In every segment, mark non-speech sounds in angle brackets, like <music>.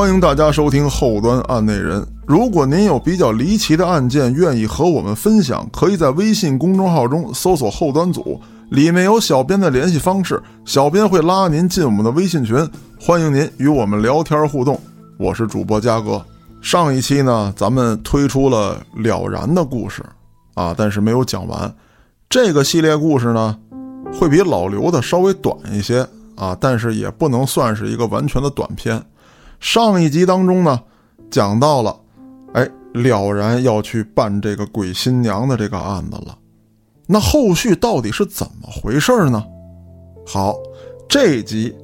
欢迎大家收听后端案内人。如果您有比较离奇的案件，愿意和我们分享，可以在微信公众号中搜索“后端组”，里面有小编的联系方式，小编会拉您进我们的微信群，欢迎您与我们聊天互动。我是主播嘉哥。上一期呢，咱们推出了了然的故事啊，但是没有讲完。这个系列故事呢，会比老刘的稍微短一些啊，但是也不能算是一个完全的短篇。上一集当中呢，讲到了，哎，了然要去办这个鬼新娘的这个案子了。那后续到底是怎么回事呢？好，这一集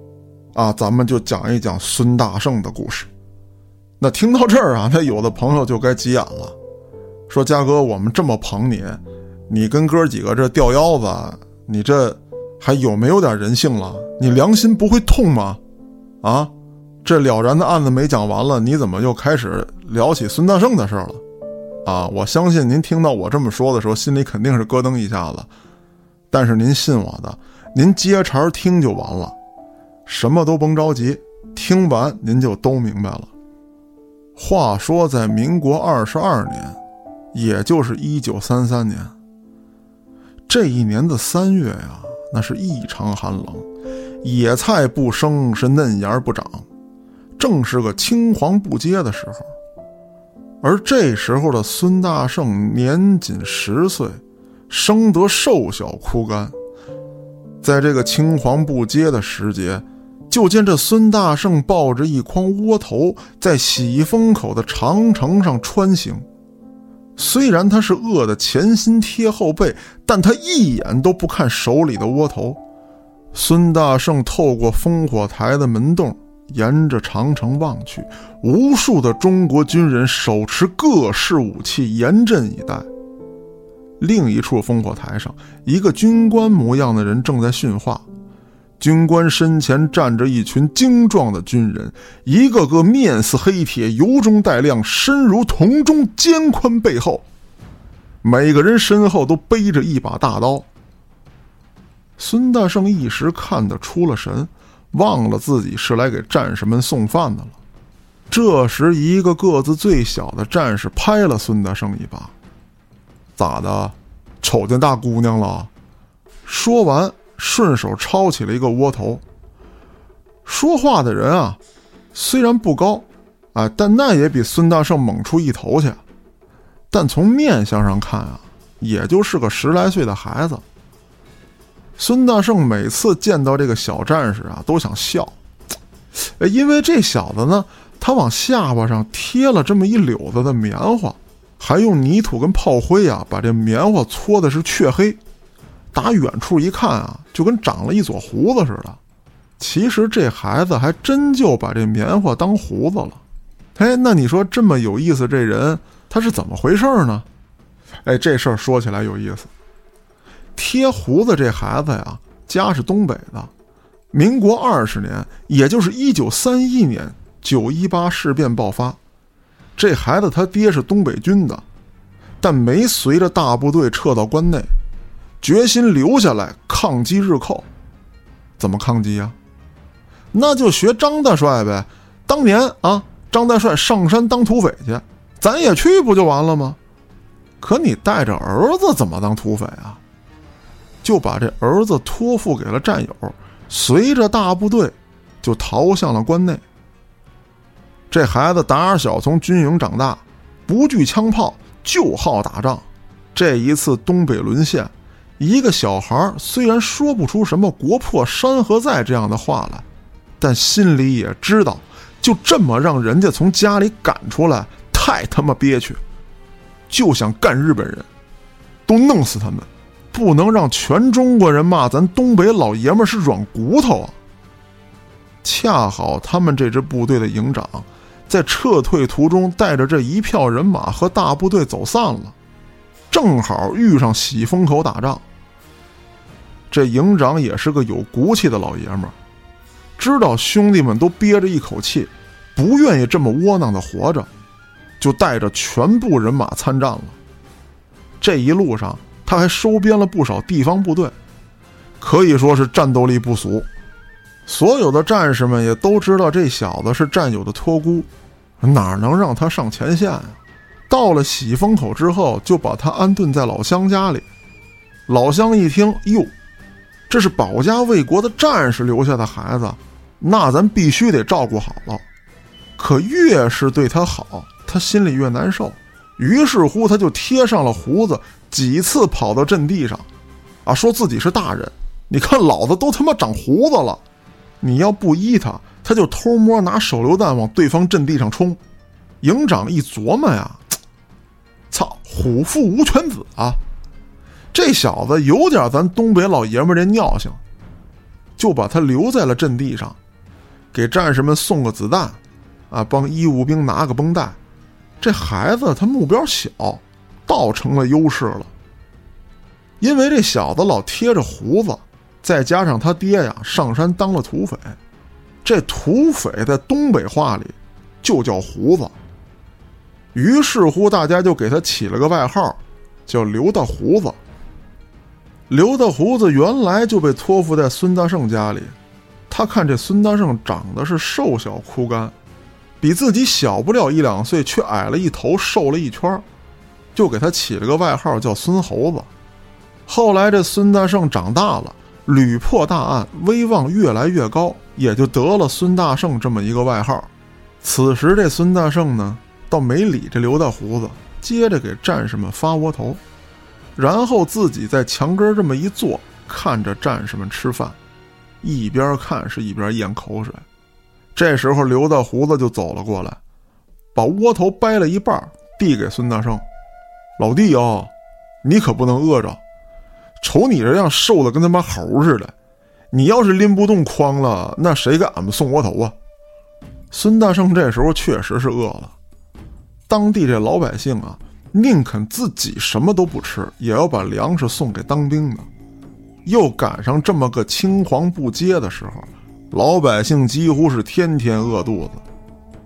啊，咱们就讲一讲孙大圣的故事。那听到这儿啊，那有的朋友就该急眼了，说：“嘉哥，我们这么捧你，你跟哥几个这吊腰子，你这还有没有点人性了？你良心不会痛吗？啊？”这了然的案子没讲完了，你怎么又开始聊起孙大圣的事了？啊，我相信您听到我这么说的时候，心里肯定是咯噔一下子。但是您信我的，您接茬听就完了，什么都甭着急，听完您就都明白了。话说在民国二十二年，也就是一九三三年，这一年的三月呀，那是异常寒冷，野菜不生，是嫩芽不长。正是个青黄不接的时候，而这时候的孙大圣年仅十岁，生得瘦小枯干。在这个青黄不接的时节，就见这孙大圣抱着一筐窝头，在喜峰口的长城上穿行。虽然他是饿得前心贴后背，但他一眼都不看手里的窝头。孙大圣透过烽火台的门洞。沿着长城望去，无数的中国军人手持各式武器，严阵以待。另一处烽火台上，一个军官模样的人正在训话。军官身前站着一群精壮的军人，一个个面似黑铁，由中带亮，身如铜钟，肩宽背厚。每个人身后都背着一把大刀。孙大圣一时看得出了神。忘了自己是来给战士们送饭的了。这时，一个个子最小的战士拍了孙大圣一把：“咋的，瞅见大姑娘了？”说完，顺手抄起了一个窝头。说话的人啊，虽然不高，哎，但那也比孙大圣猛出一头去。但从面相上看啊，也就是个十来岁的孩子。孙大圣每次见到这个小战士啊，都想笑，因为这小子呢，他往下巴上贴了这么一绺子的棉花，还用泥土跟炮灰啊，把这棉花搓的是黢黑，打远处一看啊，就跟长了一撮胡子似的。其实这孩子还真就把这棉花当胡子了。哎，那你说这么有意思，这人他是怎么回事呢？哎，这事儿说起来有意思。贴胡子这孩子呀，家是东北的。民国二十年，也就是一九三一年，九一八事变爆发，这孩子他爹是东北军的，但没随着大部队撤到关内，决心留下来抗击日寇。怎么抗击呀？那就学张大帅呗。当年啊，张大帅上山当土匪去，咱也去不就完了吗？可你带着儿子怎么当土匪啊？就把这儿子托付给了战友，随着大部队就逃向了关内。这孩子打小从军营长大，不惧枪炮，就好打仗。这一次东北沦陷，一个小孩虽然说不出什么“国破山河在”这样的话来，但心里也知道，就这么让人家从家里赶出来，太他妈憋屈，就想干日本人，都弄死他们。不能让全中国人骂咱东北老爷们是软骨头啊！恰好他们这支部队的营长，在撤退途中带着这一票人马和大部队走散了，正好遇上喜峰口打仗。这营长也是个有骨气的老爷们，知道兄弟们都憋着一口气，不愿意这么窝囊的活着，就带着全部人马参战了。这一路上。他还收编了不少地方部队，可以说是战斗力不俗。所有的战士们也都知道这小子是战友的托孤，哪能让他上前线啊？到了喜峰口之后，就把他安顿在老乡家里。老乡一听，哟，这是保家卫国的战士留下的孩子，那咱必须得照顾好了。可越是对他好，他心里越难受。于是乎，他就贴上了胡子，几次跑到阵地上，啊，说自己是大人。你看老子都他妈长胡子了，你要不依他，他就偷摸拿手榴弹往对方阵地上冲。营长一琢磨呀，操，虎父无犬子啊！这小子有点咱东北老爷们这尿性，就把他留在了阵地上，给战士们送个子弹，啊，帮医务兵拿个绷带。这孩子他目标小，倒成了优势了。因为这小子老贴着胡子，再加上他爹呀上山当了土匪，这土匪在东北话里就叫胡子。于是乎，大家就给他起了个外号，叫刘大胡子。刘大胡子原来就被托付在孙大圣家里，他看这孙大圣长得是瘦小枯干。比自己小不了一两岁，却矮了一头，瘦了一圈就给他起了个外号叫孙猴子。后来这孙大圣长大了，屡破大案，威望越来越高，也就得了孙大圣这么一个外号。此时这孙大圣呢，倒没理这刘大胡子，接着给战士们发窝头，然后自己在墙根这么一坐，看着战士们吃饭，一边看是一边咽口水。这时候，刘大胡子就走了过来，把窝头掰了一半，递给孙大圣：“老弟啊，你可不能饿着，瞅你这样瘦的跟他妈猴似的，你要是拎不动筐了，那谁给俺们送窝头啊？”孙大圣这时候确实是饿了，当地这老百姓啊，宁肯自己什么都不吃，也要把粮食送给当兵的，又赶上这么个青黄不接的时候。老百姓几乎是天天饿肚子，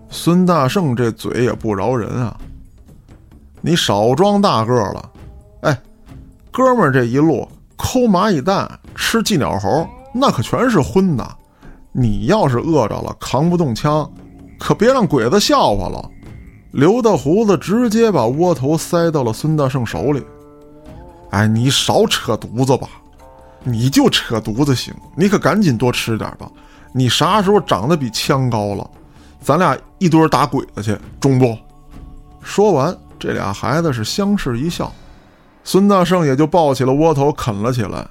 孙大圣这嘴也不饶人啊！你少装大个了，哎，哥们儿这一路抠蚂蚁蛋、吃寄鸟猴，那可全是荤的。你要是饿着了，扛不动枪，可别让鬼子笑话了。刘大胡子直接把窝头塞到了孙大圣手里。哎，你少扯犊子吧，你就扯犊子行，你可赶紧多吃点吧。你啥时候长得比枪高了，咱俩一堆打鬼子去，中不？说完，这俩孩子是相视一笑，孙大圣也就抱起了窝头啃了起来。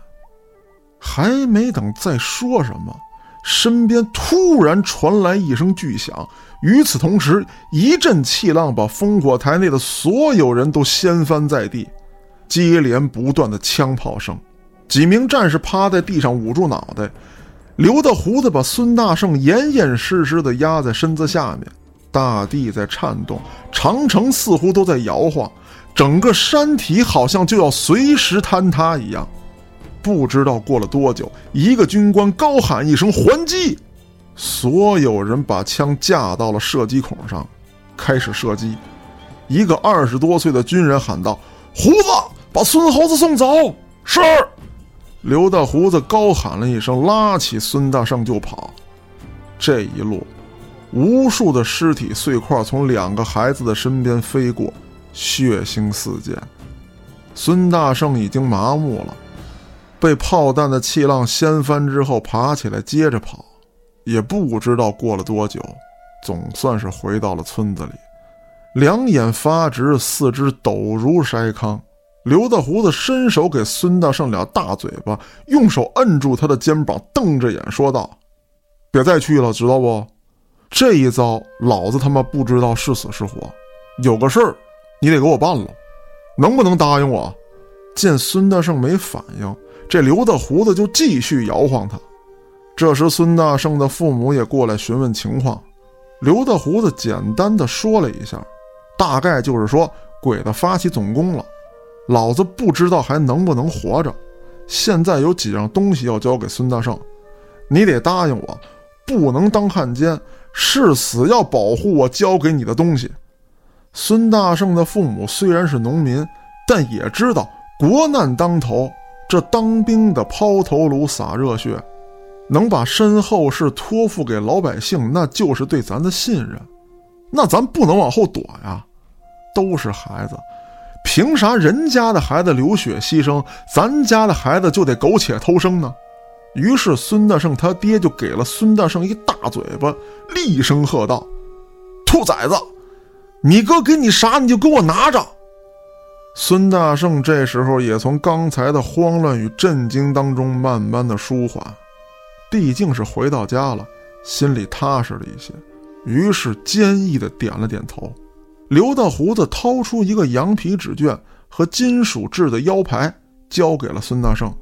还没等再说什么，身边突然传来一声巨响，与此同时，一阵气浪把烽火台内的所有人都掀翻在地，接连不断的枪炮声，几名战士趴在地上捂住脑袋。刘大胡子把孙大圣严严实实的压在身子下面，大地在颤动，长城似乎都在摇晃，整个山体好像就要随时坍塌一样。不知道过了多久，一个军官高喊一声“还击”，所有人把枪架到了射击孔上，开始射击。一个二十多岁的军人喊道：“胡子，把孙猴子送走。”是。刘大胡子高喊了一声，拉起孙大圣就跑。这一路，无数的尸体碎块从两个孩子的身边飞过，血腥四溅。孙大圣已经麻木了，被炮弹的气浪掀翻之后，爬起来接着跑，也不知道过了多久，总算是回到了村子里，两眼发直，四肢抖如筛糠。刘大胡子伸手给孙大圣俩大嘴巴，用手摁住他的肩膀，瞪着眼说道：“别再去了，知道不？这一遭，老子他妈不知道是死是活。有个事儿，你得给我办了，能不能答应我？”见孙大圣没反应，这刘大胡子就继续摇晃他。这时，孙大圣的父母也过来询问情况。刘大胡子简单的说了一下，大概就是说鬼子发起总攻了。老子不知道还能不能活着，现在有几样东西要交给孙大圣，你得答应我，不能当汉奸，誓死要保护我交给你的东西。孙大圣的父母虽然是农民，但也知道国难当头，这当兵的抛头颅洒热血，能把身后事托付给老百姓，那就是对咱的信任。那咱不能往后躲呀，都是孩子，凭啥人家的孩子流血牺牲，咱家的孩子就得苟且偷生呢？于是孙大圣他爹就给了孙大圣一大嘴巴，厉声喝道：“兔崽子，你哥给你啥你就给我拿着！”孙大圣这时候也从刚才的慌乱与震惊当中慢慢的舒缓。毕竟是回到家了，心里踏实了一些，于是坚毅的点了点头。刘大胡子掏出一个羊皮纸卷和金属制的腰牌，交给了孙大圣。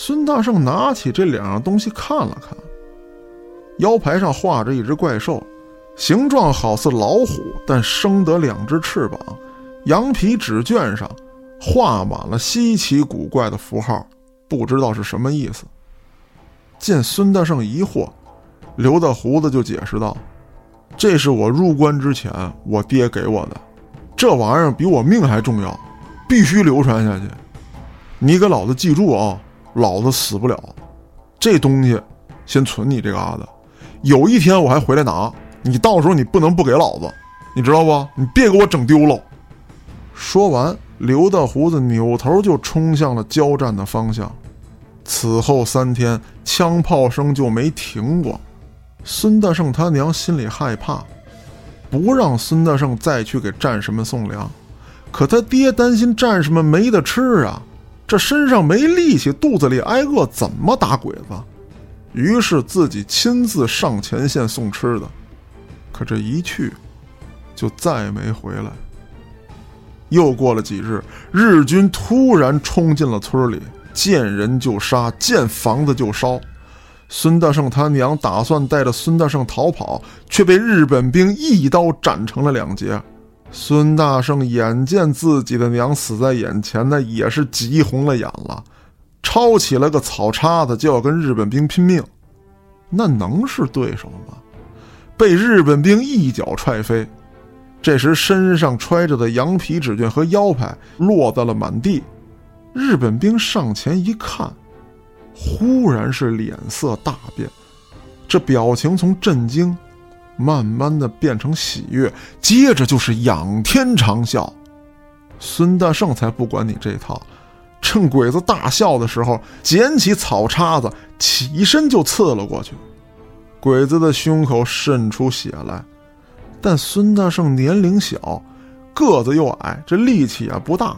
孙大圣拿起这两样东西看了看，腰牌上画着一只怪兽，形状好似老虎，但生得两只翅膀。羊皮纸卷上画满了稀奇古怪的符号，不知道是什么意思。见孙大圣疑惑，刘大胡子就解释道：“这是我入关之前我爹给我的，这玩意儿比我命还重要，必须流传下去。你给老子记住啊，老子死不了。这东西先存你这嘎子，有一天我还回来拿，你到时候你不能不给老子，你知道不？你别给我整丢了。”说完，刘大胡子扭头就冲向了交战的方向。此后三天，枪炮声就没停过。孙大圣他娘心里害怕，不让孙大圣再去给战士们送粮。可他爹担心战士们没得吃啊，这身上没力气，肚子里挨饿，怎么打鬼子？于是自己亲自上前线送吃的。可这一去，就再没回来。又过了几日，日军突然冲进了村里。见人就杀，见房子就烧。孙大圣他娘打算带着孙大圣逃跑，却被日本兵一刀斩成了两截。孙大圣眼见自己的娘死在眼前，那也是急红了眼了，抄起了个草叉子就要跟日本兵拼命。那能是对手吗？被日本兵一脚踹飞。这时身上揣着的羊皮纸卷和腰牌落在了满地。日本兵上前一看，忽然是脸色大变，这表情从震惊，慢慢的变成喜悦，接着就是仰天长啸。孙大圣才不管你这套，趁鬼子大笑的时候，捡起草叉子，起身就刺了过去。鬼子的胸口渗出血来，但孙大圣年龄小，个子又矮，这力气也不大。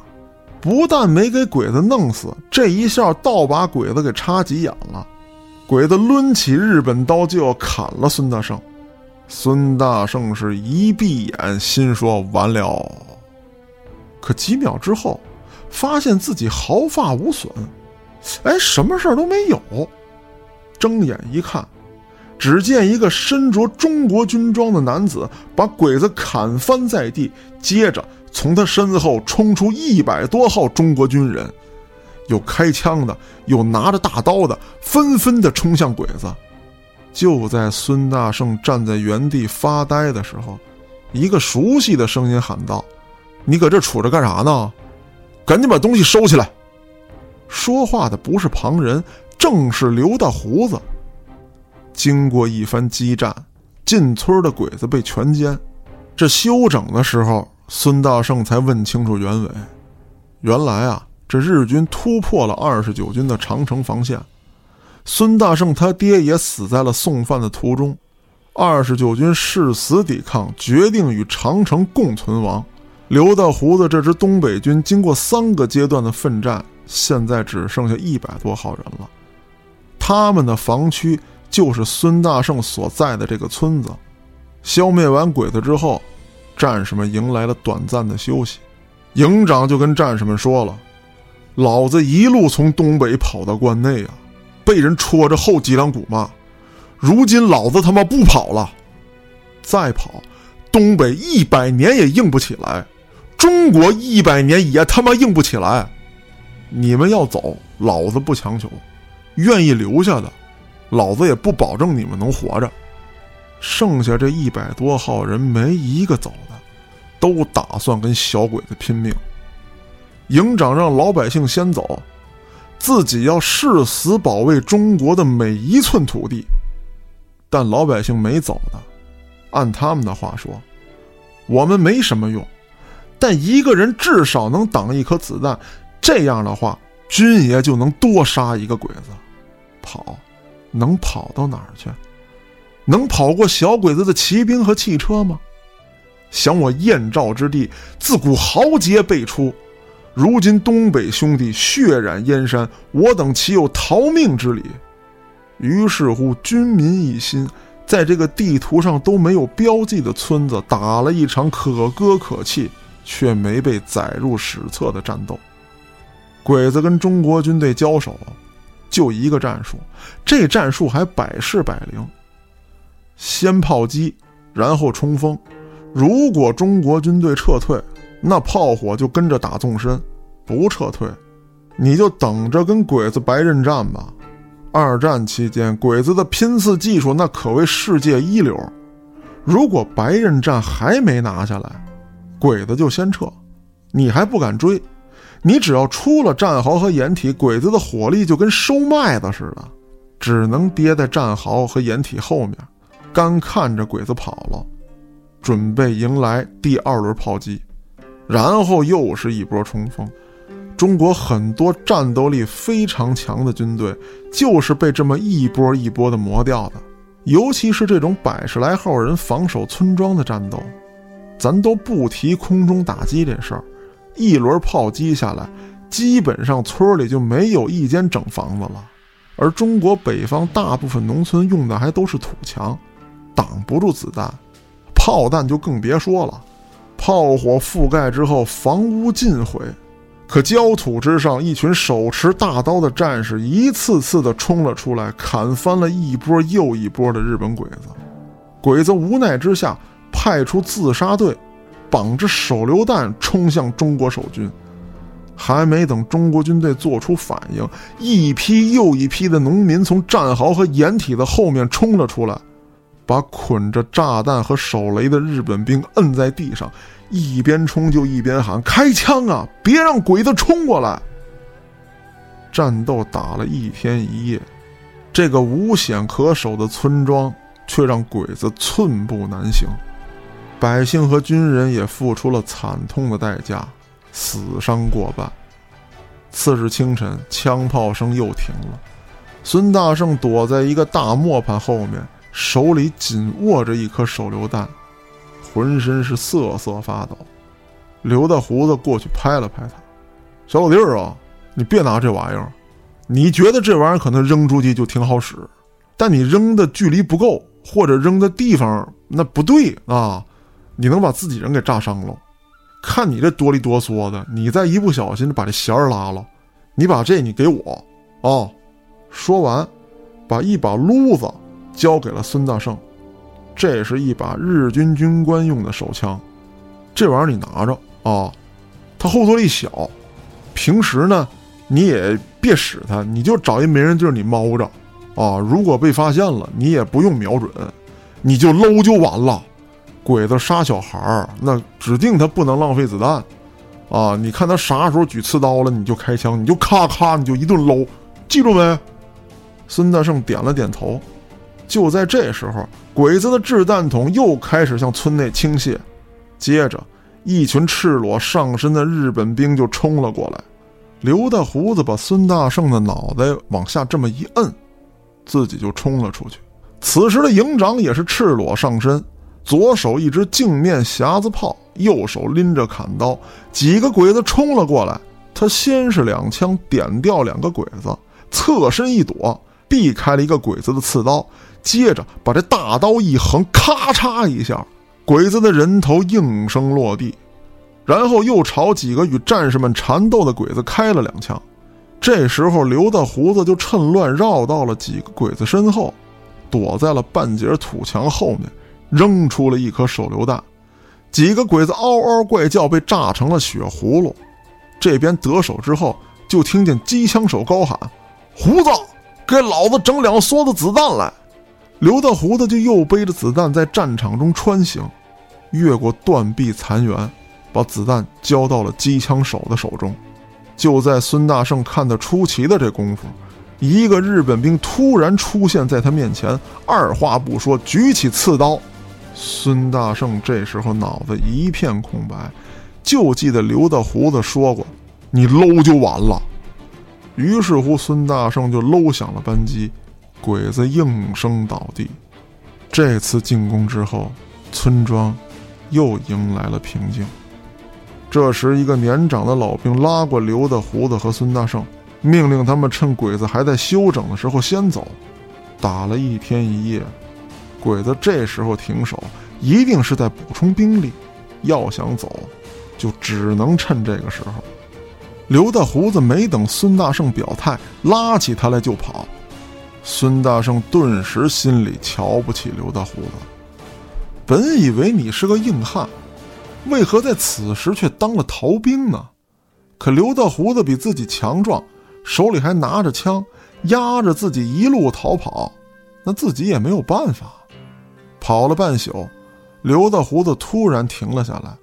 不但没给鬼子弄死，这一下倒把鬼子给插急眼了。鬼子抡起日本刀就要砍了孙大圣，孙大圣是一闭眼，心说完了。可几秒之后，发现自己毫发无损，哎，什么事儿都没有。睁眼一看，只见一个身着中国军装的男子把鬼子砍翻在地，接着。从他身后冲出一百多号中国军人，有开枪的，有拿着大刀的，纷纷的冲向鬼子。就在孙大圣站在原地发呆的时候，一个熟悉的声音喊道：“你搁这杵着干啥呢？赶紧把东西收起来！”说话的不是旁人，正是刘大胡子。经过一番激战，进村的鬼子被全歼。这休整的时候。孙大圣才问清楚原委，原来啊，这日军突破了二十九军的长城防线，孙大圣他爹也死在了送饭的途中，二十九军誓死抵抗，决定与长城共存亡。刘大胡子这支东北军经过三个阶段的奋战，现在只剩下一百多号人了，他们的防区就是孙大圣所在的这个村子。消灭完鬼子之后。战士们迎来了短暂的休息，营长就跟战士们说了：“老子一路从东北跑到关内啊，被人戳着后脊梁骨骂。如今老子他妈不跑了，再跑，东北一百年也硬不起来，中国一百年也他妈硬不起来。你们要走，老子不强求；愿意留下的，老子也不保证你们能活着。剩下这一百多号人，没一个走的。”都打算跟小鬼子拼命。营长让老百姓先走，自己要誓死保卫中国的每一寸土地。但老百姓没走的，按他们的话说，我们没什么用，但一个人至少能挡一颗子弹。这样的话，军爷就能多杀一个鬼子。跑，能跑到哪儿去？能跑过小鬼子的骑兵和汽车吗？想我燕赵之地，自古豪杰辈出，如今东北兄弟血染燕山，我等岂有逃命之理？于是乎，军民一心，在这个地图上都没有标记的村子，打了一场可歌可泣却没被载入史册的战斗。鬼子跟中国军队交手，就一个战术，这战术还百试百灵。先炮击，然后冲锋。如果中国军队撤退，那炮火就跟着打纵深；不撤退，你就等着跟鬼子白刃战吧。二战期间，鬼子的拼刺技术那可谓世界一流。如果白刃战还没拿下来，鬼子就先撤，你还不敢追。你只要出了战壕和掩体，鬼子的火力就跟收麦子似的，只能跌在战壕和掩体后面。干看着鬼子跑了，准备迎来第二轮炮击，然后又是一波冲锋。中国很多战斗力非常强的军队，就是被这么一波一波的磨掉的。尤其是这种百十来号人防守村庄的战斗，咱都不提空中打击这事儿，一轮炮击下来，基本上村里就没有一间整房子了。而中国北方大部分农村用的还都是土墙。挡不住子弹，炮弹就更别说了。炮火覆盖之后，房屋尽毁。可焦土之上，一群手持大刀的战士一次次的冲了出来，砍翻了一波又一波的日本鬼子。鬼子无奈之下，派出自杀队，绑着手榴弹冲向中国守军。还没等中国军队做出反应，一批又一批的农民从战壕和掩体的后面冲了出来。把捆着炸弹和手雷的日本兵摁在地上，一边冲就一边喊：“开枪啊！别让鬼子冲过来！”战斗打了一天一夜，这个无险可守的村庄却让鬼子寸步难行，百姓和军人也付出了惨痛的代价，死伤过半。次日清晨，枪炮声又停了，孙大圣躲在一个大磨盘后面。手里紧握着一颗手榴弹，浑身是瑟瑟发抖。刘大胡子过去拍了拍他：“小老弟儿啊，你别拿这玩意儿。你觉得这玩意儿可能扔出去就挺好使，但你扔的距离不够，或者扔的地方那不对啊，你能把自己人给炸伤了。看你这哆里哆嗦的，你再一不小心把这弦儿拉了，你把这你给我啊。”说完，把一把撸子。交给了孙大圣，这是一把日军军官用的手枪，这玩意儿你拿着啊，它后坐力小，平时呢你也别使它，你就找一没人地儿你猫着，啊，如果被发现了，你也不用瞄准，你就搂就完了。鬼子杀小孩儿，那指定他不能浪费子弹，啊，你看他啥时候举刺刀了，你就开枪，你就咔咔，你就一顿搂，记住没？孙大圣点了点头。就在这时候，鬼子的掷弹筒又开始向村内倾泻，接着，一群赤裸上身的日本兵就冲了过来。刘大胡子把孙大圣的脑袋往下这么一摁，自己就冲了出去。此时的营长也是赤裸上身，左手一支镜面匣子炮，右手拎着砍刀。几个鬼子冲了过来，他先是两枪点掉两个鬼子，侧身一躲，避开了一个鬼子的刺刀。接着把这大刀一横，咔嚓一下，鬼子的人头应声落地，然后又朝几个与战士们缠斗的鬼子开了两枪。这时候，刘大胡子就趁乱绕到了几个鬼子身后，躲在了半截土墙后面，扔出了一颗手榴弹。几个鬼子嗷嗷怪叫，被炸成了血葫芦。这边得手之后，就听见机枪手高喊：“胡子，给老子整两梭子子弹来！”刘大胡子就又背着子弹在战场中穿行，越过断壁残垣，把子弹交到了机枪手的手中。就在孙大圣看得出奇的这功夫，一个日本兵突然出现在他面前，二话不说举起刺刀。孙大圣这时候脑子一片空白，就记得刘大胡子说过：“你搂就完了。”于是乎，孙大圣就搂响了扳机，鬼子应声倒地。这次进攻之后，村庄又迎来了平静。这时，一个年长的老兵拉过刘大胡子和孙大圣，命令他们趁鬼子还在休整的时候先走。打了一天一夜。鬼子这时候停手，一定是在补充兵力。要想走，就只能趁这个时候。刘大胡子没等孙大圣表态，拉起他来就跑。孙大圣顿时心里瞧不起刘大胡子。本以为你是个硬汉，为何在此时却当了逃兵呢？可刘大胡子比自己强壮，手里还拿着枪，压着自己一路逃跑，那自己也没有办法。跑了半宿，刘大胡子突然停了下来，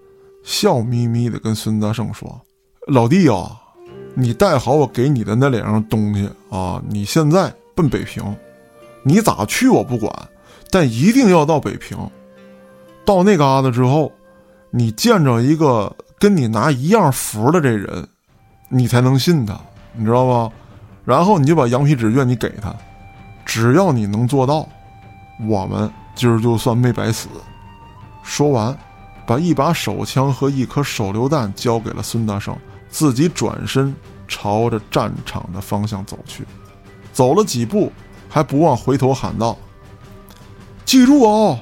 笑眯眯地跟孙大圣说：“老弟啊，你带好我给你的那两样东西啊！你现在奔北平，你咋去我不管，但一定要到北平。到那嘎达之后，你见着一个跟你拿一样符的这人，你才能信他，你知道吧？然后你就把羊皮纸卷你给他，只要你能做到，我们。”今儿就算没白死。说完，把一把手枪和一颗手榴弹交给了孙大圣，自己转身朝着战场的方向走去。走了几步，还不忘回头喊道：“记住啊，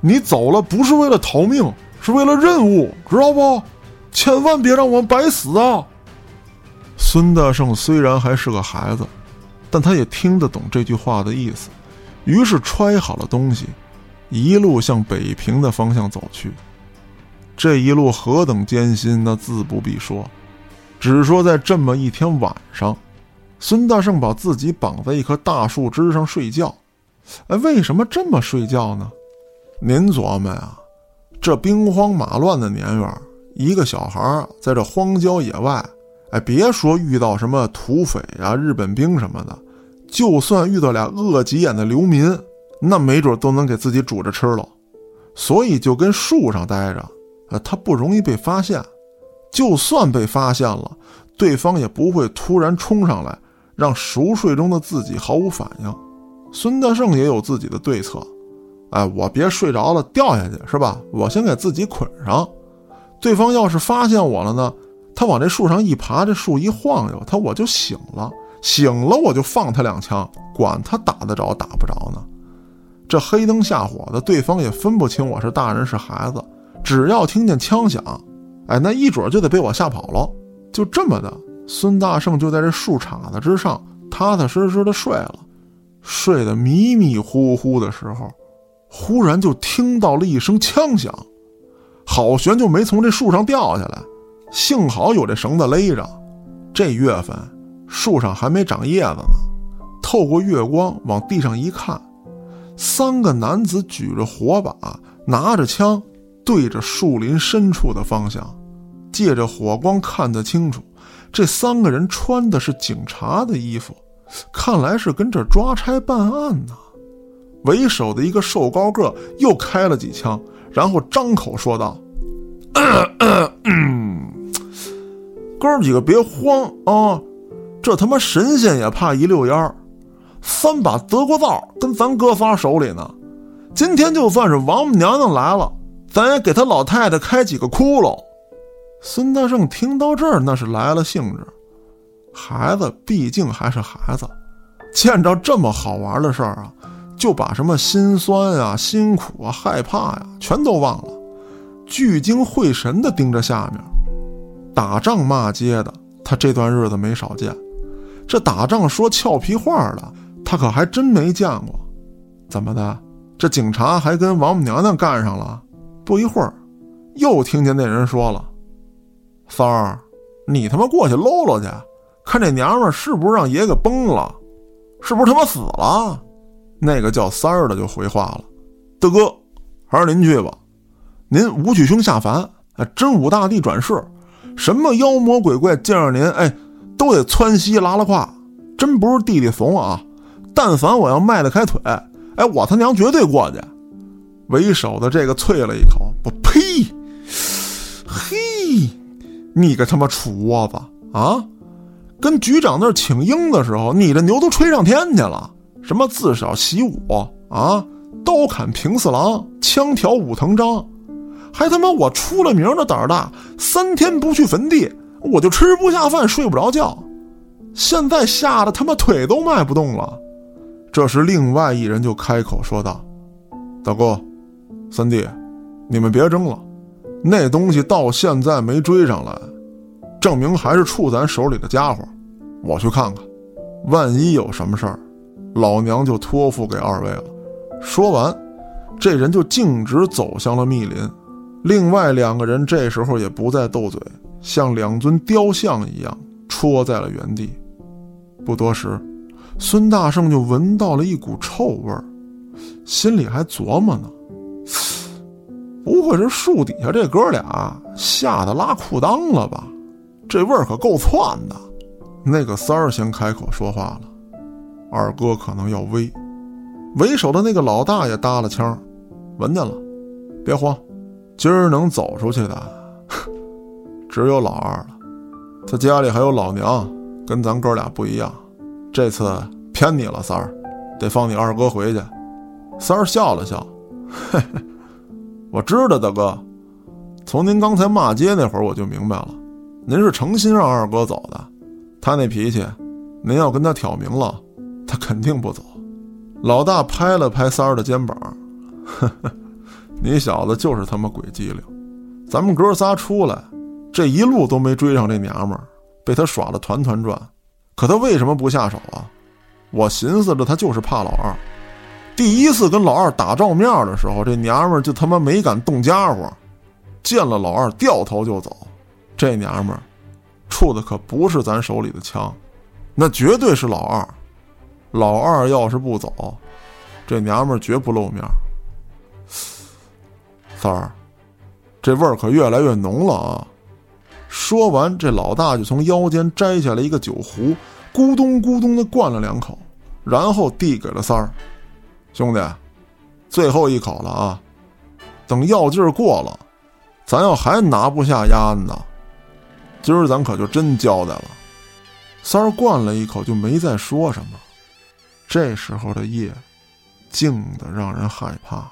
你走了不是为了逃命，是为了任务，知道不？千万别让我们白死啊！”孙大圣虽然还是个孩子，但他也听得懂这句话的意思，于是揣好了东西。一路向北平的方向走去，这一路何等艰辛，那自不必说。只说在这么一天晚上，孙大圣把自己绑在一棵大树枝上睡觉。哎，为什么这么睡觉呢？您琢磨呀，这兵荒马乱的年月，一个小孩在这荒郊野外，哎，别说遇到什么土匪啊、日本兵什么的，就算遇到俩饿急眼的流民。那没准都能给自己煮着吃了，所以就跟树上待着，呃，他不容易被发现。就算被发现了，对方也不会突然冲上来，让熟睡中的自己毫无反应。孙大圣也有自己的对策，哎，我别睡着了掉下去是吧？我先给自己捆上。对方要是发现我了呢，他往这树上一爬，这树一晃悠，他我就醒了。醒了我就放他两枪，管他打得着打不着呢。这黑灯瞎火的，对方也分不清我是大人是孩子。只要听见枪响，哎，那一准就得被我吓跑了。就这么的，孙大圣就在这树杈子之上踏踏实实的睡了。睡得迷迷糊糊的时候，忽然就听到了一声枪响，好悬就没从这树上掉下来。幸好有这绳子勒着。这月份树上还没长叶子呢，透过月光往地上一看。三个男子举着火把，拿着枪，对着树林深处的方向。借着火光看得清楚，这三个人穿的是警察的衣服，看来是跟这抓差办案呢。为首的一个瘦高个又开了几枪，然后张口说道：“哥几个别慌啊，这他妈神仙也怕一溜烟儿。”三把德国造跟咱哥仨手里呢，今天就算是王母娘娘来了，咱也给他老太太开几个窟窿。孙大圣听到这儿，那是来了兴致。孩子毕竟还是孩子，见着这么好玩的事儿啊，就把什么心酸呀、辛苦啊、害怕呀，全都忘了，聚精会神地盯着下面。打仗骂街的，他这段日子没少见。这打仗说俏皮话的。他可还真没见过，怎么的？这警察还跟王母娘娘干上了？不一会儿，又听见那人说了：“三儿，你他妈过去搂搂去，看这娘们是不是让爷给崩了？是不是他妈死了？”那个叫三儿的就回话了：“大哥，还是您去吧。您武曲兄下凡，哎，真武大帝转世，什么妖魔鬼怪见着您，哎，都得窜稀拉拉胯，真不是弟弟怂啊！但凡我要迈得开腿，哎，我他娘绝对过去。为首的这个啐了一口：“我呸！你个他妈杵窝子啊！跟局长那儿请缨的时候，你这牛都吹上天去了。什么自少习武啊，刀砍平四郎，枪挑武藤章，还他妈我出了名的胆儿大，三天不去坟地，我就吃不下饭，睡不着觉。现在吓得他妈腿都迈不动了。”这时，另外一人就开口说道：“大哥。”三弟，你们别争了，那东西到现在没追上来，证明还是处咱手里的家伙。我去看看，万一有什么事儿，老娘就托付给二位了。说完，这人就径直走向了密林。另外两个人这时候也不再斗嘴，像两尊雕像一样戳在了原地。不多时，孙大圣就闻到了一股臭味儿，心里还琢磨呢。不会是树底下这哥俩吓得拉裤裆了吧？这味儿可够窜的。那个三儿先开口说话了：“二哥可能要危。”为首的那个老大爷搭了腔：“闻见了，别慌，今儿能走出去的只有老二了。他家里还有老娘，跟咱哥俩不一样。这次偏你了，三儿，得放你二哥回去。”三儿笑了笑。嘿嘿，我知道大哥，从您刚才骂街那会儿我就明白了，您是诚心让二哥走的。他那脾气，您要跟他挑明了，他肯定不走。老大拍了拍三儿的肩膀，呵呵，你小子就是他妈鬼机灵。咱们哥仨出来，这一路都没追上这娘们儿，被他耍得团团转。可他为什么不下手啊？我寻思着，他就是怕老二。第一次跟老二打照面的时候，这娘们就他妈没敢动家伙，见了老二掉头就走。这娘们儿处的可不是咱手里的枪，那绝对是老二。老二要是不走，这娘们儿绝不露面。三儿，这味儿可越来越浓了啊！说完，这老大就从腰间摘下来一个酒壶，咕咚咕咚的灌了两口，然后递给了三儿。兄弟，最后一口了啊！等药劲儿过了，咱要还拿不下鸭子呢，今儿咱可就真交代了。三儿灌了一口，就没再说什么。这时候的夜，静的让人害怕。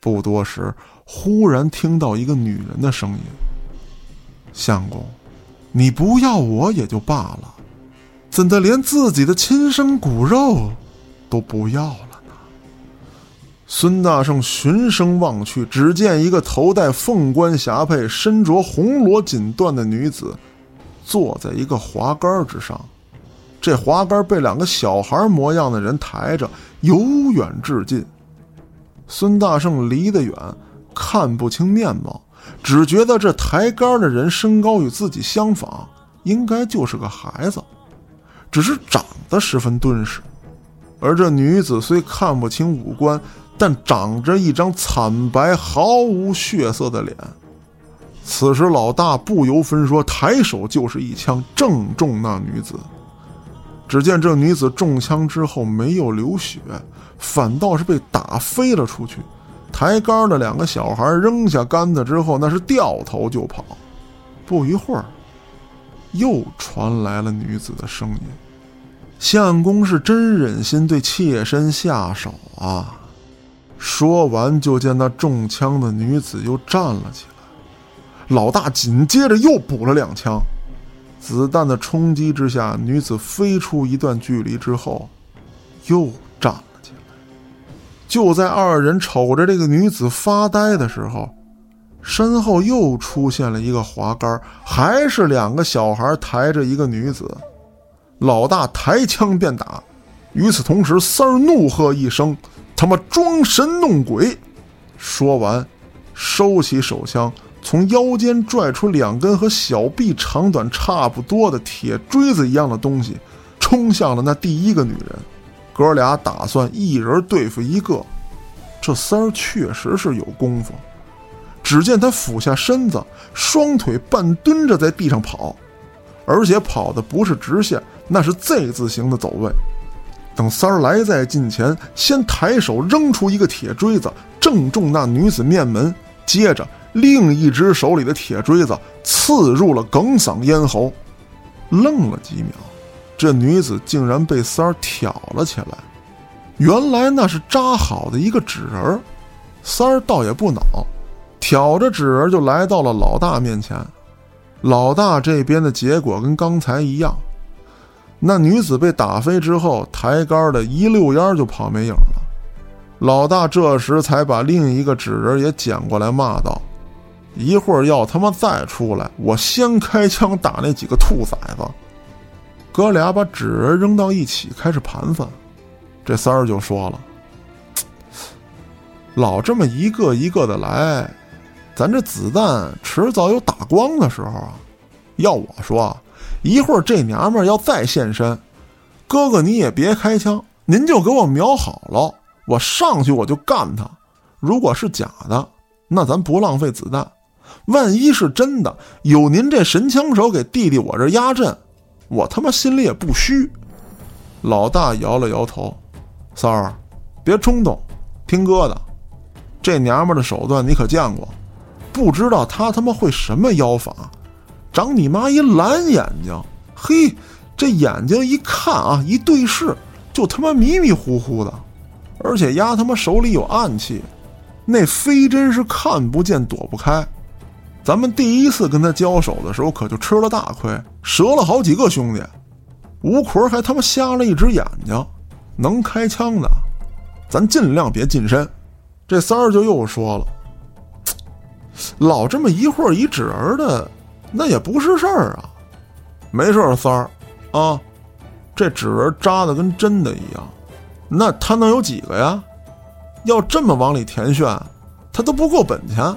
不多时，忽然听到一个女人的声音：“相公，你不要我也就罢了，怎的连自己的亲生骨肉都不要了？”孙大圣循声望去，只见一个头戴凤冠霞帔、身着红罗锦缎的女子，坐在一个滑竿之上。这滑竿被两个小孩模样的人抬着，由远至近。孙大圣离得远，看不清面貌，只觉得这抬竿的人身高与自己相仿，应该就是个孩子，只是长得十分敦实。而这女子虽看不清五官。但长着一张惨白、毫无血色的脸。此时，老大不由分说，抬手就是一枪，正中那女子。只见这女子中枪之后没有流血，反倒是被打飞了出去。抬杆的两个小孩扔下杆子之后，那是掉头就跑。不一会儿，又传来了女子的声音：“相公是真忍心对妾身下手啊！”说完，就见那中枪的女子又站了起来。老大紧接着又补了两枪，子弹的冲击之下，女子飞出一段距离之后，又站了起来。就在二人瞅着这个女子发呆的时候，身后又出现了一个滑竿，还是两个小孩抬着一个女子。老大抬枪便打，与此同时，三儿怒喝一声。他妈装神弄鬼！说完，收起手枪，从腰间拽出两根和小臂长短差不多的铁锥子一样的东西，冲向了那第一个女人。哥俩打算一人对付一个。这三儿确实是有功夫。只见他俯下身子，双腿半蹲着在地上跑，而且跑的不是直线，那是 Z 字形的走位。等三儿来在近前，先抬手扔出一个铁锥子，正中那女子面门，接着另一只手里的铁锥子刺入了哽嗓咽喉。愣了几秒，这女子竟然被三儿挑了起来。原来那是扎好的一个纸人三儿倒也不恼，挑着纸人就来到了老大面前。老大这边的结果跟刚才一样。那女子被打飞之后，抬杆的一溜烟就跑没影了。老大这时才把另一个纸人也捡过来，骂道：“一会儿要他妈再出来，我先开枪打那几个兔崽子！”哥俩把纸人扔到一起，开始盘算。这三儿就说了：“ <tsk> 老这么一个一个的来，咱这子弹迟早有打光的时候啊！要我说。”一会儿这娘们儿要再现身，哥哥你也别开枪，您就给我瞄好了，我上去我就干他。如果是假的，那咱不浪费子弹；万一是真的，有您这神枪手给弟弟我这压阵，我他妈心里也不虚。老大摇了摇头，三儿，别冲动，听哥的。这娘们的手段你可见过？不知道她他妈会什么妖法。长你妈一蓝眼睛，嘿，这眼睛一看啊，一对视就他妈迷迷糊糊的，而且丫他妈手里有暗器，那飞针是看不见躲不开。咱们第一次跟他交手的时候，可就吃了大亏，折了好几个兄弟。吴奎还他妈瞎了一只眼睛，能开枪的，咱尽量别近身。这三儿就又说了，老这么一会儿一指儿的。那也不是事儿啊，没事，三儿，啊，这纸人扎的跟真的一样，那他能有几个呀？要这么往里填炫，他都不够本钱。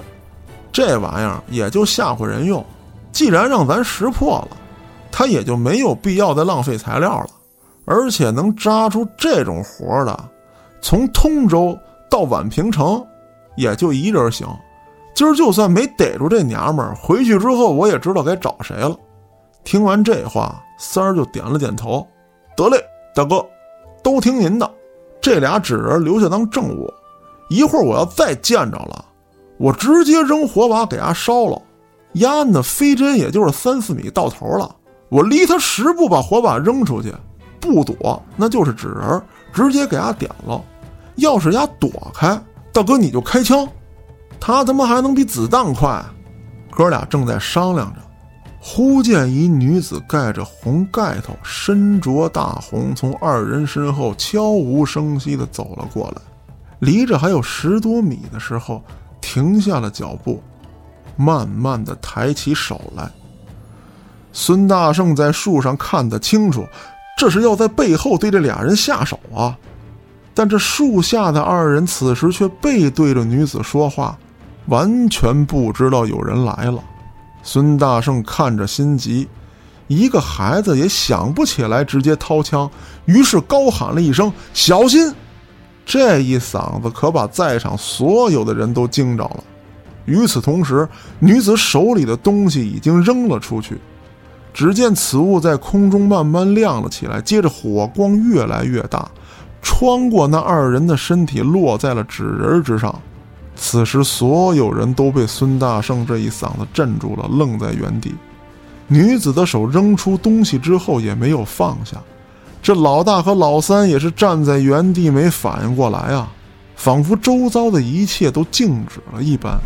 这玩意儿也就吓唬人用。既然让咱识破了，他也就没有必要再浪费材料了。而且能扎出这种活的，从通州到宛平城，也就一人行。今儿就算没逮住这娘们儿，回去之后我也知道该找谁了。听完这话，三儿就点了点头：“得嘞，大哥，都听您的。这俩纸人留下当证物，一会儿我要再见着了，我直接扔火把给他烧了。丫那飞针也就是三四米到头了，我离他十步把火把扔出去，不躲那就是纸人，直接给他点了。要是丫躲开，大哥你就开枪。”他他妈还能比子弹快？哥俩正在商量着，忽见一女子盖着红盖头，身着大红，从二人身后悄无声息地走了过来。离着还有十多米的时候，停下了脚步，慢慢地抬起手来。孙大圣在树上看得清楚，这是要在背后对这俩人下手啊！但这树下的二人此时却背对着女子说话。完全不知道有人来了，孙大圣看着心急，一个孩子也想不起来直接掏枪，于是高喊了一声“小心”，这一嗓子可把在场所有的人都惊着了。与此同时，女子手里的东西已经扔了出去，只见此物在空中慢慢亮了起来，接着火光越来越大，穿过那二人的身体，落在了纸人之上。此时，所有人都被孙大圣这一嗓子镇住了，愣在原地。女子的手扔出东西之后也没有放下，这老大和老三也是站在原地没反应过来啊，仿佛周遭的一切都静止了一般。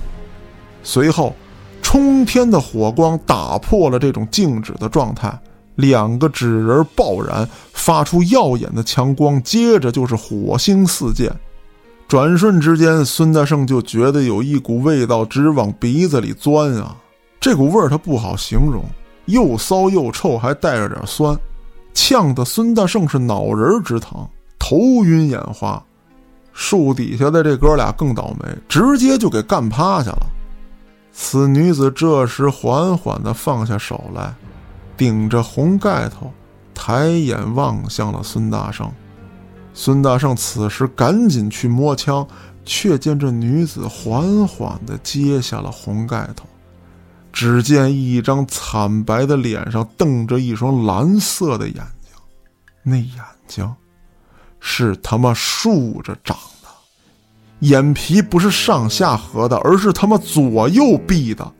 随后，冲天的火光打破了这种静止的状态，两个纸人爆燃，发出耀眼的强光，接着就是火星四溅。转瞬之间，孙大圣就觉得有一股味道直往鼻子里钻啊！这股味儿他不好形容，又骚又臭，还带着点酸，呛得孙大圣是脑仁直疼，头晕眼花。树底下的这哥俩更倒霉，直接就给干趴下了。此女子这时缓缓地放下手来，顶着红盖头，抬眼望向了孙大圣。孙大圣此时赶紧去摸枪，却见这女子缓缓地揭下了红盖头，只见一张惨白的脸上瞪着一双蓝色的眼睛，那眼睛是他妈竖着长的，眼皮不是上下合的，而是他妈左右闭的，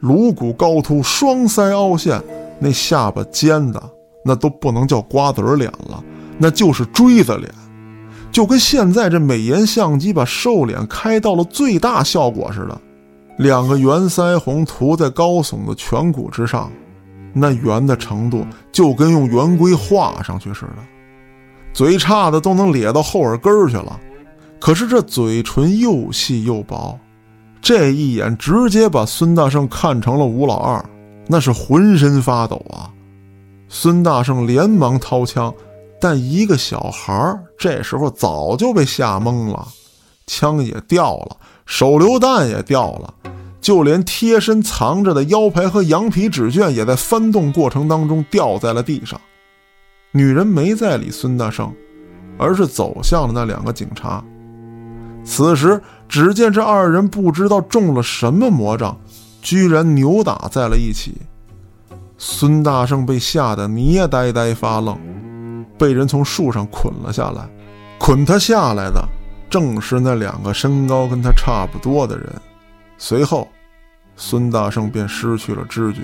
颅骨高凸，双腮凹陷，那下巴尖的，那都不能叫瓜子脸了，那就是锥子脸，就跟现在这美颜相机把瘦脸开到了最大效果似的。两个圆腮红涂在高耸的颧骨之上，那圆的程度就跟用圆规画上去似的，嘴差的都能咧到后耳根儿去了。可是这嘴唇又细又薄，这一眼直接把孙大圣看成了吴老二，那是浑身发抖啊！孙大圣连忙掏枪，但一个小孩这时候早就被吓懵了，枪也掉了，手榴弹也掉了。就连贴身藏着的腰牌和羊皮纸卷，也在翻动过程当中掉在了地上。女人没再理孙大圣，而是走向了那两个警察。此时，只见这二人不知道中了什么魔杖，居然扭打在了一起。孙大圣被吓得捏呆呆发愣，被人从树上捆了下来。捆他下来的，正是那两个身高跟他差不多的人。随后，孙大圣便失去了知觉。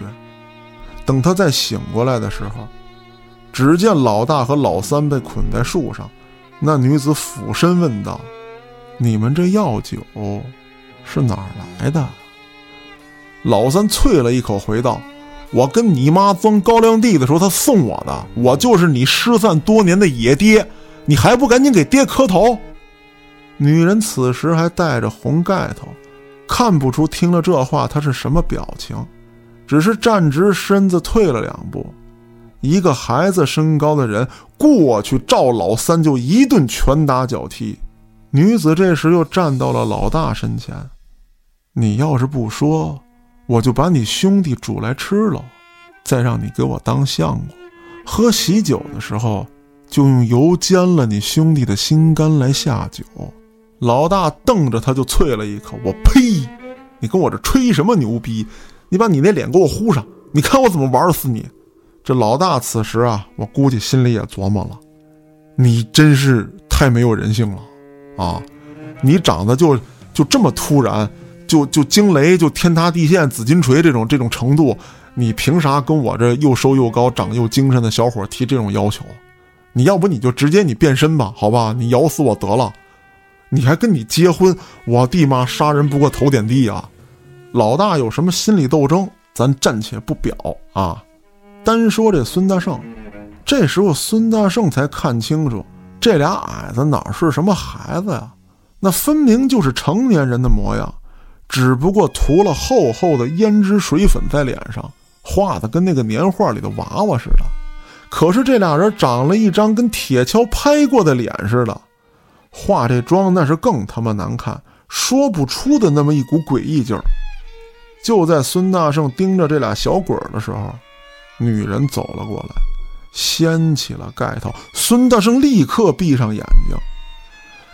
等他再醒过来的时候，只见老大和老三被捆在树上。那女子俯身问道：“你们这药酒是哪儿来的？”老三啐了一口，回道：“我跟你妈钻高粱地的时候，他送我的。我就是你失散多年的野爹，你还不赶紧给爹磕头？”女人此时还戴着红盖头。看不出听了这话她是什么表情，只是站直身子退了两步。一个孩子身高的人过去，照老三就一顿拳打脚踢。女子这时又站到了老大身前：“你要是不说，我就把你兄弟煮来吃了，再让你给我当相公。喝喜酒的时候，就用油煎了你兄弟的心肝来下酒。”老大瞪着他，就啐了一口：“我呸！你跟我这吹什么牛逼？你把你那脸给我糊上！你看我怎么玩死你！”这老大此时啊，我估计心里也琢磨了：“你真是太没有人性了啊！你长得就就这么突然，就就惊雷，就天塌地陷、紫金锤这种这种程度，你凭啥跟我这又瘦又高、长又精神的小伙提这种要求？你要不你就直接你变身吧，好吧？你咬死我得了。”你还跟你结婚？我弟妈杀人不过头点地啊！老大有什么心理斗争，咱暂且不表啊。单说这孙大圣，这时候孙大圣才看清楚，这俩矮子哪是什么孩子呀？那分明就是成年人的模样，只不过涂了厚厚的胭脂水粉在脸上，画的跟那个年画里的娃娃似的。可是这俩人长了一张跟铁锹拍过的脸似的。化这妆那是更他妈难看，说不出的那么一股诡异劲儿。就在孙大圣盯着这俩小鬼的时候，女人走了过来，掀起了盖头。孙大圣立刻闭上眼睛，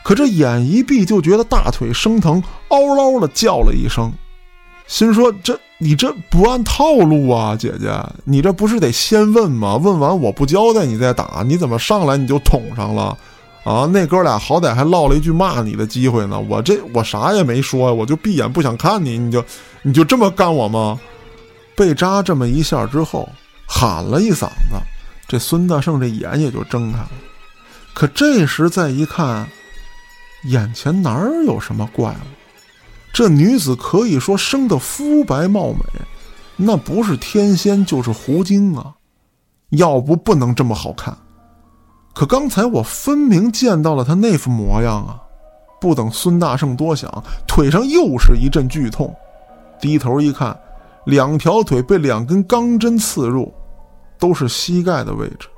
可这眼一闭就觉得大腿生疼，嗷嗷的叫了一声，心说：“这你这不按套路啊，姐姐，你这不是得先问吗？问完我不交代你再打，你怎么上来你就捅上了？”啊，那哥俩好歹还落了一句骂你的机会呢，我这我啥也没说，我就闭眼不想看你，你就你就这么干我吗？被扎这么一下之后，喊了一嗓子，这孙大圣这眼也就睁开了。可这时再一看，眼前哪儿有什么怪物？这女子可以说生得肤白貌美，那不是天仙就是狐精啊，要不不能这么好看。可刚才我分明见到了她那副模样啊！不等孙大圣多想，腿上又是一阵剧痛，低头一看，两条腿被两根钢针刺入，都是膝盖的位置。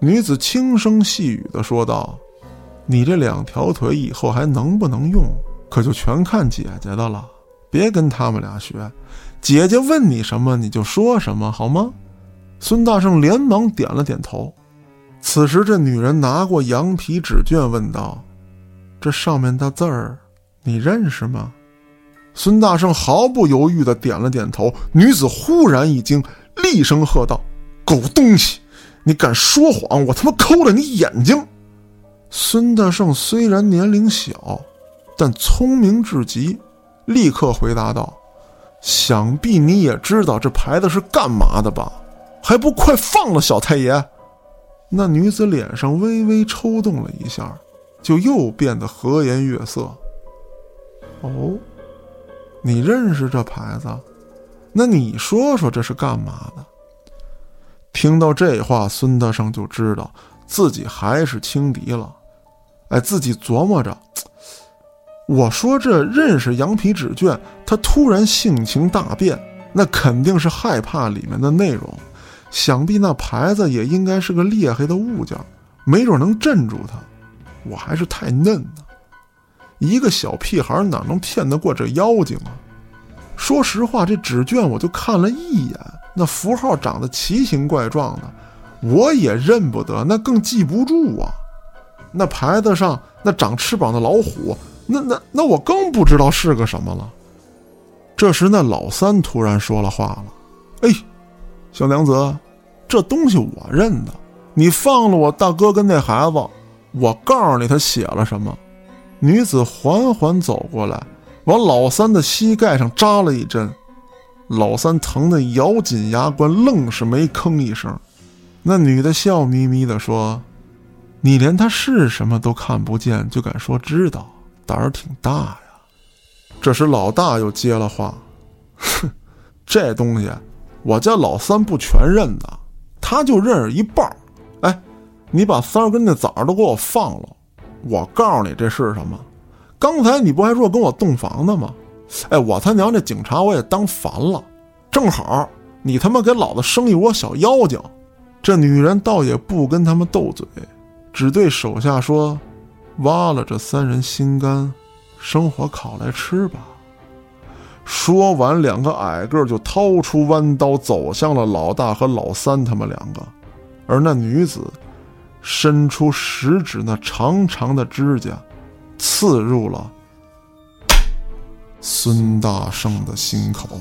女子轻声细语的说道：“你这两条腿以后还能不能用，可就全看姐姐的了。别跟他们俩学，姐姐问你什么你就说什么，好吗？”孙大圣连忙点了点头。此时，这女人拿过羊皮纸卷，问道：“这上面的字儿，你认识吗？”孙大圣毫不犹豫地点了点头。女子忽然一惊，厉声喝道：“狗东西，你敢说谎！我他妈抠了你眼睛！”孙大圣虽然年龄小，但聪明至极，立刻回答道：“想必你也知道这牌子是干嘛的吧？还不快放了小太爷！”那女子脸上微微抽动了一下，就又变得和颜悦色。哦。你认识这牌子？那你说说这是干嘛的？听到这话，孙大圣就知道自己还是轻敌了。哎，自己琢磨着，我说这认识羊皮纸卷，他突然性情大变，那肯定是害怕里面的内容。想必那牌子也应该是个厉害的物件，没准能镇住他。我还是太嫩了。一个小屁孩哪能骗得过这妖精啊？说实话，这纸卷我就看了一眼，那符号长得奇形怪状的，我也认不得，那更记不住啊。那牌子上那长翅膀的老虎，那那那我更不知道是个什么了。这时，那老三突然说了话了：“哎，小娘子，这东西我认得，你放了我大哥跟那孩子，我告诉你他写了什么。”女子缓缓走过来，往老三的膝盖上扎了一针。老三疼得咬紧牙关，愣是没吭一声。那女的笑眯眯地说：“你连他是什么都看不见，就敢说知道，胆儿挺大呀。”这时老大又接了话：“哼，这东西我家老三不全认得，他就认识一半儿。哎，你把三儿跟那崽儿都给我放了。”我告诉你这是什么？刚才你不还说跟我洞房呢吗？哎，我他娘这警察我也当烦了。正好你他妈给老子生一窝小妖精。这女人倒也不跟他们斗嘴，只对手下说：“挖了这三人心肝，生火烤来吃吧。”说完，两个矮个就掏出弯刀，走向了老大和老三他们两个，而那女子。伸出食指，那长长的指甲，刺入了孙大圣的心口。